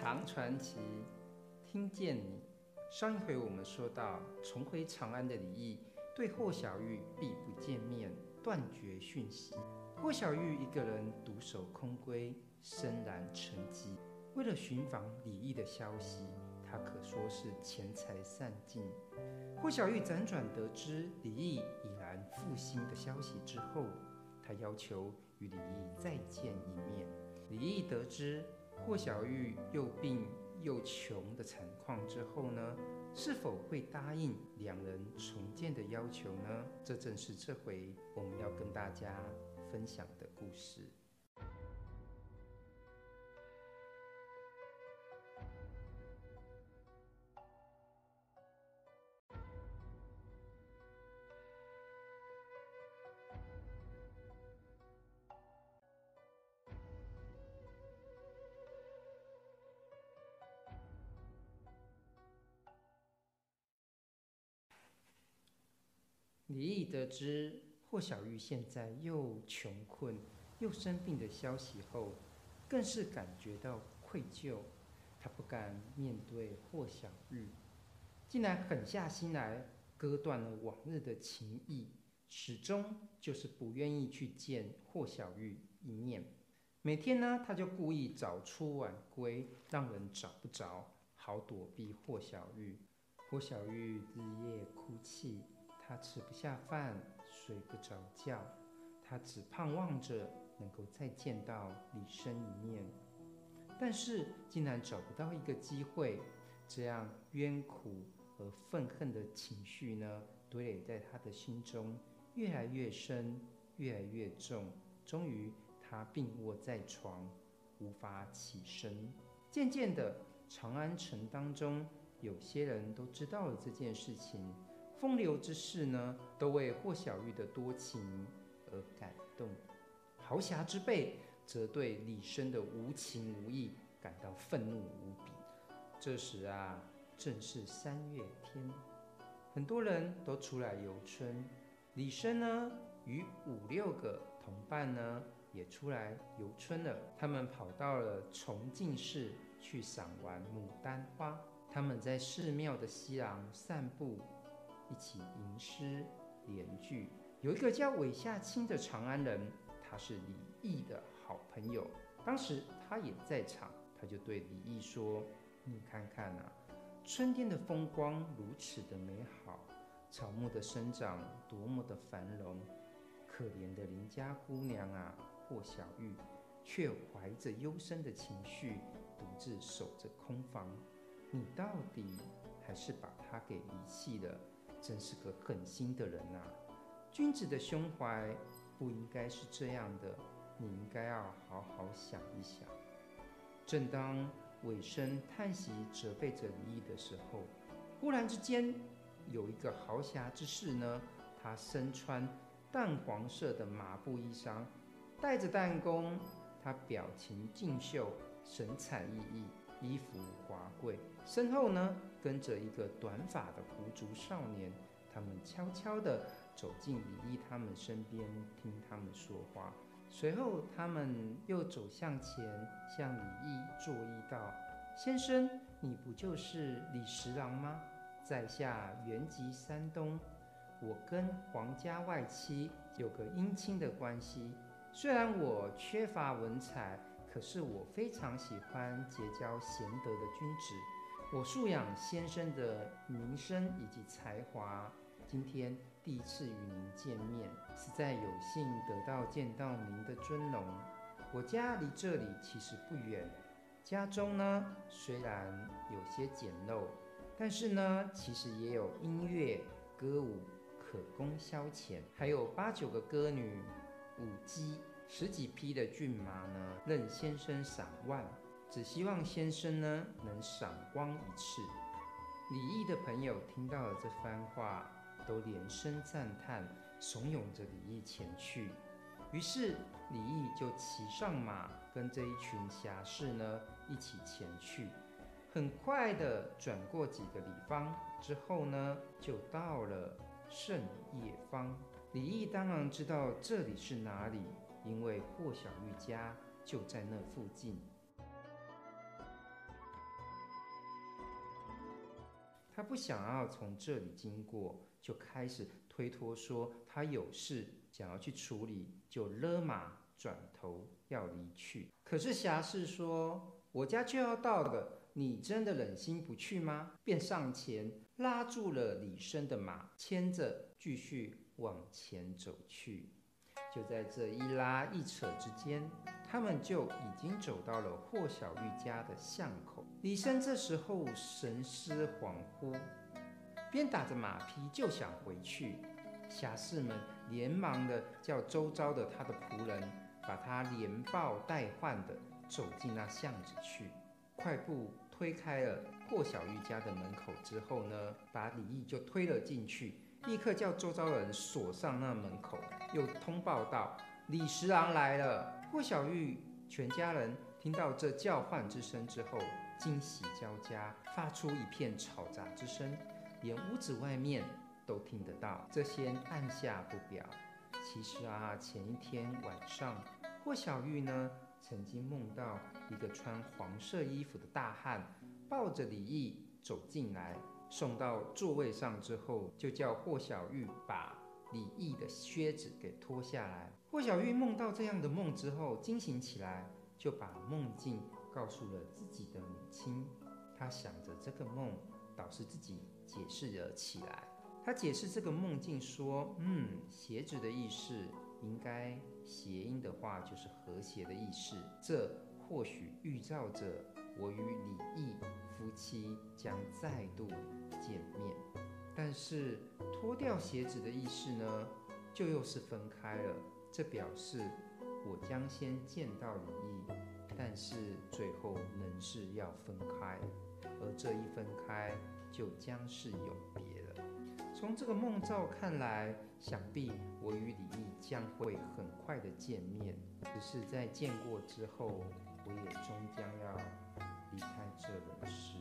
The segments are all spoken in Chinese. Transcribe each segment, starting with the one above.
唐传奇，听见你。上一回我们说到，重回长安的李毅对霍小玉避不见面，断绝讯息。霍小玉一个人独守空闺，深然沉寂。为了寻访李毅的消息，他可说是钱财散尽。霍小玉辗转得知李毅已然复兴的消息之后，他要求与李毅再见一面。李毅得知霍小玉又病又穷的惨况之后呢，是否会答应两人重建的要求呢？这正是这回我们要跟大家分享的故事。李益得知霍小玉现在又穷困又生病的消息后，更是感觉到愧疚。他不敢面对霍小玉，竟然狠下心来割断了往日的情谊，始终就是不愿意去见霍小玉一面。每天呢，他就故意早出晚归，让人找不着，好躲避霍小玉。霍小玉日夜哭泣。他吃不下饭，睡不着觉，他只盼望着能够再见到李生一面，但是竟然找不到一个机会。这样冤苦和愤恨的情绪呢，堆垒在他的心中，越来越深，越来越重。终于，他病卧在床，无法起身。渐渐的，长安城当中有些人都知道了这件事情。风流之士呢，都为霍小玉的多情而感动；豪侠之辈则对李生的无情无义感到愤怒无比。这时啊，正是三月天，很多人都出来游春。李生呢，与五六个同伴呢，也出来游春了。他们跑到了崇敬寺去赏玩牡丹花。他们在寺庙的西廊散步。一起吟诗联句，有一个叫韦夏卿的长安人，他是李益的好朋友。当时他也在场，他就对李益说：“你看看啊，春天的风光如此的美好，草木的生长多么的繁荣，可怜的邻家姑娘啊，霍小玉，却怀着幽深的情绪，独自守着空房。你到底还是把她给遗弃了？”真是个狠心的人呐！君子的胸怀不应该是这样的，你应该要好好想一想。正当尾声叹息责备着李益的时候，忽然之间，有一个豪侠之士呢，他身穿淡黄色的麻布衣裳，带着弹弓，他表情俊秀，神采奕奕。衣服华贵，身后呢跟着一个短发的狐族少年，他们悄悄地走进李毅他们身边，听他们说话。随后，他们又走向前，向李毅作揖道：“先生，你不就是李十郎吗？在下原籍山东，我跟皇家外戚有个姻亲的关系。虽然我缺乏文采。”可是我非常喜欢结交贤德的君子，我素养先生的名声以及才华，今天第一次与您见面，实在有幸得到见到您的尊容。我家离这里其实不远，家中呢虽然有些简陋，但是呢其实也有音乐歌舞可供消遣，还有八九个歌女舞姬。十几匹的骏马呢，任先生赏玩，只希望先生呢能赏光一次。李毅的朋友听到了这番话，都连声赞叹，怂恿着李毅前去。于是李毅就骑上马，跟这一群侠士呢一起前去。很快的转过几个里坊之后呢，就到了胜业坊。李毅当然知道这里是哪里。因为霍小玉家就在那附近。他不想要从这里经过，就开始推脱说他有事想要去处理，就勒马转头要离去。可是侠士说：“我家就要到了，你真的忍心不去吗？”便上前拉住了李生的马，牵着继续往前走去。就在这一拉一扯之间，他们就已经走到了霍小玉家的巷口。李生这时候神思恍惚，边打着马匹就想回去。侠士们连忙的叫周遭的他的仆人，把他连抱带唤的走进那巷子去。快步推开了霍小玉家的门口之后呢，把李毅就推了进去。立刻叫周遭人锁上那门口，又通报道：“李十郎来了。”霍小玉全家人听到这叫唤之声之后，惊喜交加，发出一片吵杂之声，连屋子外面都听得到。这先按下不表。其实啊，前一天晚上，霍小玉呢曾经梦到一个穿黄色衣服的大汉抱着李毅走进来。送到座位上之后，就叫霍小玉把李毅的靴子给脱下来。霍小玉梦到这样的梦之后，惊醒起来，就把梦境告诉了自己的母亲。她想着这个梦，倒是自己解释了起来。她解释这个梦境说：“嗯，鞋子的意思，应该谐音的话就是和谐的意思。这或许预兆着我与李毅夫妻将再度。”见面，但是脱掉鞋子的意思呢，就又是分开了。这表示我将先见到李义，但是最后仍是要分开，而这一分开就将是永别了。从这个梦兆看来，想必我与李义将会很快的见面，只是在见过之后，我也终将要离开这人世。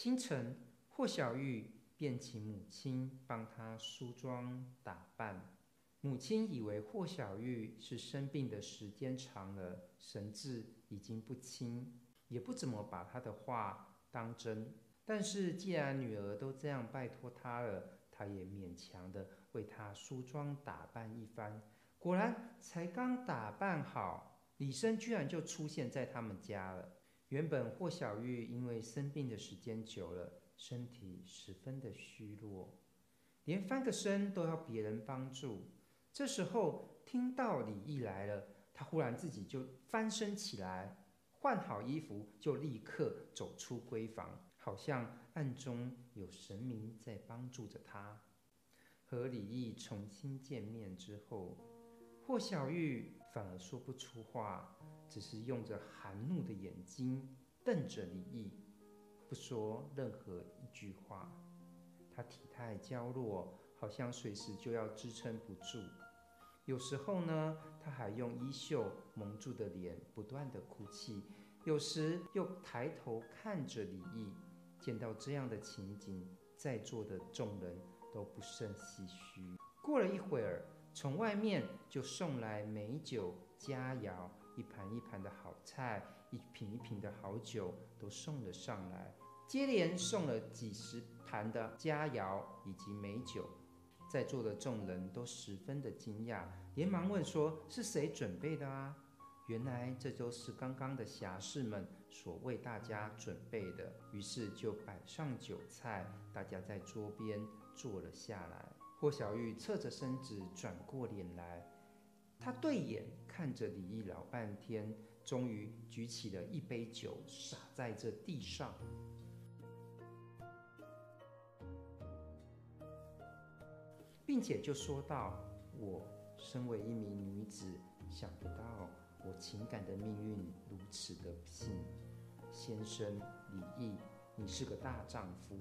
清晨，霍小玉便请母亲帮她梳妆打扮。母亲以为霍小玉是生病的时间长了，神志已经不清，也不怎么把她的话当真。但是既然女儿都这样拜托她了，她也勉强的为她梳妆打扮一番。果然，才刚打扮好，李生居然就出现在他们家了。原本霍小玉因为生病的时间久了，身体十分的虚弱，连翻个身都要别人帮助。这时候听到李毅来了，她忽然自己就翻身起来，换好衣服就立刻走出闺房，好像暗中有神明在帮助着她。和李毅重新见面之后，霍小玉反而说不出话。只是用着含怒的眼睛瞪着李毅，不说任何一句话。他体态娇弱，好像随时就要支撑不住。有时候呢，他还用衣袖蒙住的脸，不断的哭泣。有时又抬头看着李毅。见到这样的情景，在座的众人都不胜唏嘘。过了一会儿，从外面就送来美酒佳肴。一盘一盘的好菜，一瓶一瓶的好酒都送了上来，接连送了几十盘的佳肴以及美酒，在座的众人都十分的惊讶，连忙问说：“是谁准备的啊？”原来这都是刚刚的侠士们所为大家准备的。于是就摆上酒菜，大家在桌边坐了下来。霍小玉侧着身子，转过脸来。他对眼看着李毅老半天，终于举起了一杯酒，洒在这地上，并且就说道：“我身为一名女子，想不到我情感的命运如此的不幸。先生李毅，你是个大丈夫，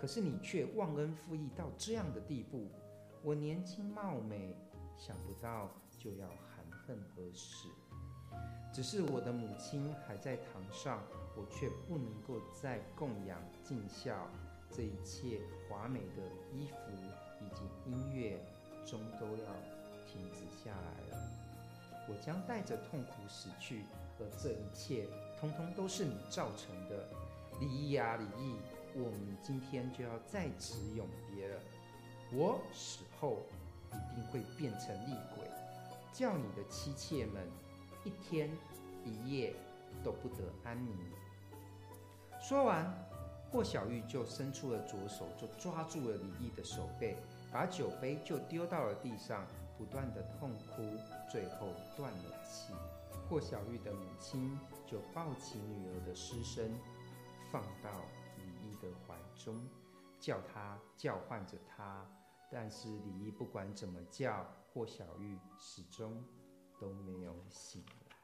可是你却忘恩负义到这样的地步。我年轻貌美，想不到。”就要含恨而死。只是我的母亲还在堂上，我却不能够再供养尽孝，这一切华美的衣服以及音乐，终都要停止下来了。我将带着痛苦死去，而这一切通通都是你造成的。李毅啊，李毅，我们今天就要在此永别了。我死后一定会变成厉鬼，叫你的妻妾们一天一夜都不得安宁。说完，霍小玉就伸出了左手，就抓住了李毅的手背，把酒杯就丢到了地上，不断的痛哭，最后断了气。霍小玉的母亲就抱起女儿的尸身，放到李毅的怀中，叫他叫唤着他，但是李益不管怎么叫，霍小玉始终都没有醒来。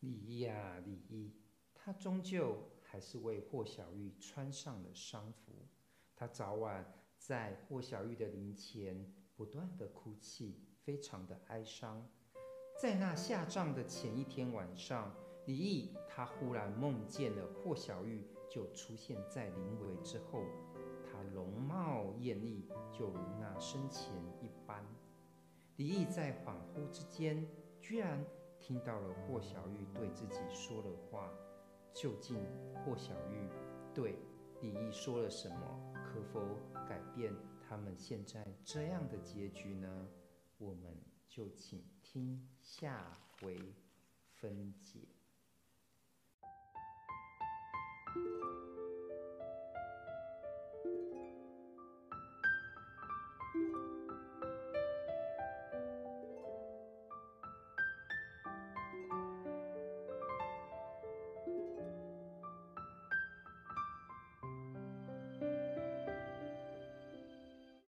李益啊，李益，他终究还是为霍小玉穿上了丧服。他早晚在霍小玉的灵前不断的哭泣，非常的哀伤。在那下葬的前一天晚上，李益他忽然梦见了霍小玉，就出现在灵位之后。他容貌艳丽，就如那生前一般。李益在恍惚之间，居然。听到了霍小玉对自己说的话，究竟霍小玉对李益说了什么？可否改变他们现在这样的结局呢？我们就请听下回分解。